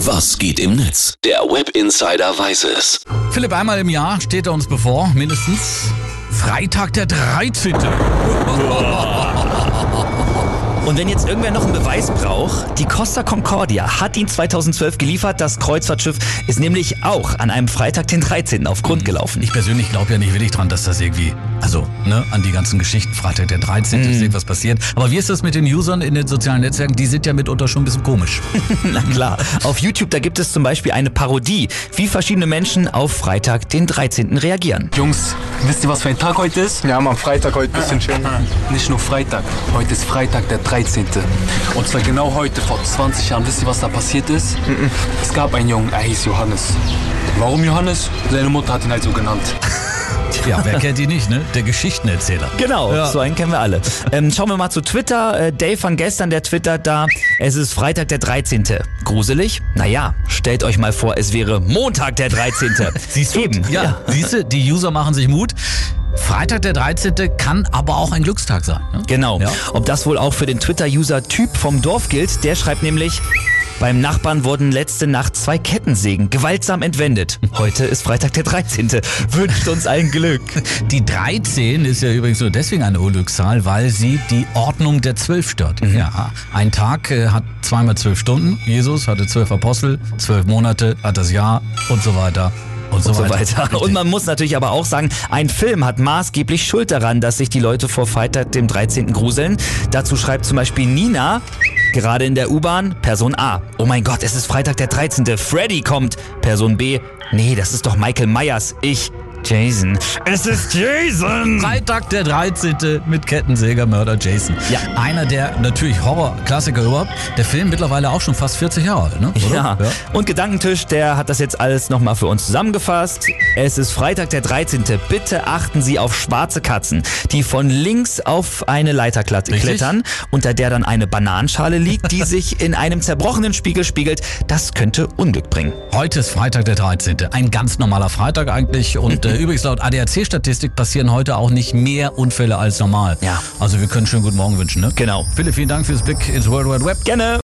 Was geht im Netz? Der Web Insider weiß es. Philipp, einmal im Jahr steht er uns bevor, mindestens. Freitag der 13. Und wenn jetzt irgendwer noch einen Beweis braucht, die Costa Concordia hat ihn 2012 geliefert. Das Kreuzfahrtschiff ist nämlich auch an einem Freitag, den 13. auf Grund gelaufen. Ich persönlich glaube ja nicht wirklich dran, dass das irgendwie, also ne, an die ganzen Geschichten, Freitag der 13. ist irgendwas passiert. Aber wie ist das mit den Usern in den sozialen Netzwerken? Die sind ja mitunter schon ein bisschen komisch. Na klar. Auf YouTube, da gibt es zum Beispiel eine Parodie, wie verschiedene Menschen auf Freitag, den 13. reagieren. Jungs, wisst ihr, was für ein Tag heute ist? Ja, am Freitag heute ein bisschen schön. Nicht nur Freitag, heute ist Freitag der 13. Und zwar genau heute, vor 20 Jahren. Wisst ihr, was da passiert ist? Es gab einen Jungen, er hieß Johannes. Warum Johannes? Seine Mutter hat ihn halt so genannt. Ja, wer kennt die nicht, ne? Der Geschichtenerzähler. Genau, Ja. so einen kennen wir alle. Ähm, schauen wir mal zu Twitter. Äh, Dave von gestern, der twittert da, es ist Freitag der 13. Gruselig? Naja, stellt euch mal vor, es wäre Montag der 13. Siehst du? Eben, Ja, siehst du, die User machen sich Mut. Freitag der 13. kann aber auch ein Glückstag sein. Ne? Genau. Ja. Ob das wohl auch für den Twitter-User Typ vom Dorf gilt, der schreibt nämlich, beim Nachbarn wurden letzte Nacht zwei Kettensägen gewaltsam entwendet. Heute ist Freitag der 13. Wünscht uns allen Glück. Die 13 ist ja übrigens nur deswegen eine Unglückszahl, weil sie die Ordnung der Zwölf stört. Ja, ein Tag äh, hat zweimal zwölf Stunden. Jesus hatte zwölf Apostel, zwölf Monate hat das Jahr und so weiter und so, und so weiter. weiter. Und man muss natürlich aber auch sagen, ein Film hat maßgeblich Schuld daran, dass sich die Leute vor Freitag, dem 13. gruseln. Dazu schreibt zum Beispiel Nina, gerade in der U-Bahn, Person A. Oh mein Gott, es ist Freitag der 13. Freddy kommt. Person B. Nee, das ist doch Michael Myers. Ich. Jason. Es ist Jason! Freitag der 13. mit Kettensägermörder Jason. Ja. Einer der natürlich Horror-Klassiker überhaupt. Der Film mittlerweile auch schon fast 40 Jahre alt, ne? Oder? Ja. Und Gedankentisch, der hat das jetzt alles nochmal für uns zusammengefasst. Es ist Freitag der 13. Bitte achten Sie auf schwarze Katzen, die von links auf eine Leiter klettern, unter der dann eine Bananenschale liegt, die sich in einem zerbrochenen Spiegel spiegelt. Das könnte Unglück bringen. Heute ist Freitag der 13. Ein ganz normaler Freitag eigentlich. Und äh, übrigens laut ADAC-Statistik passieren heute auch nicht mehr Unfälle als normal. Ja. Also wir können schönen guten Morgen wünschen, ne? Genau. Philipp, vielen Dank fürs Blick ins World Wide Web. Gerne.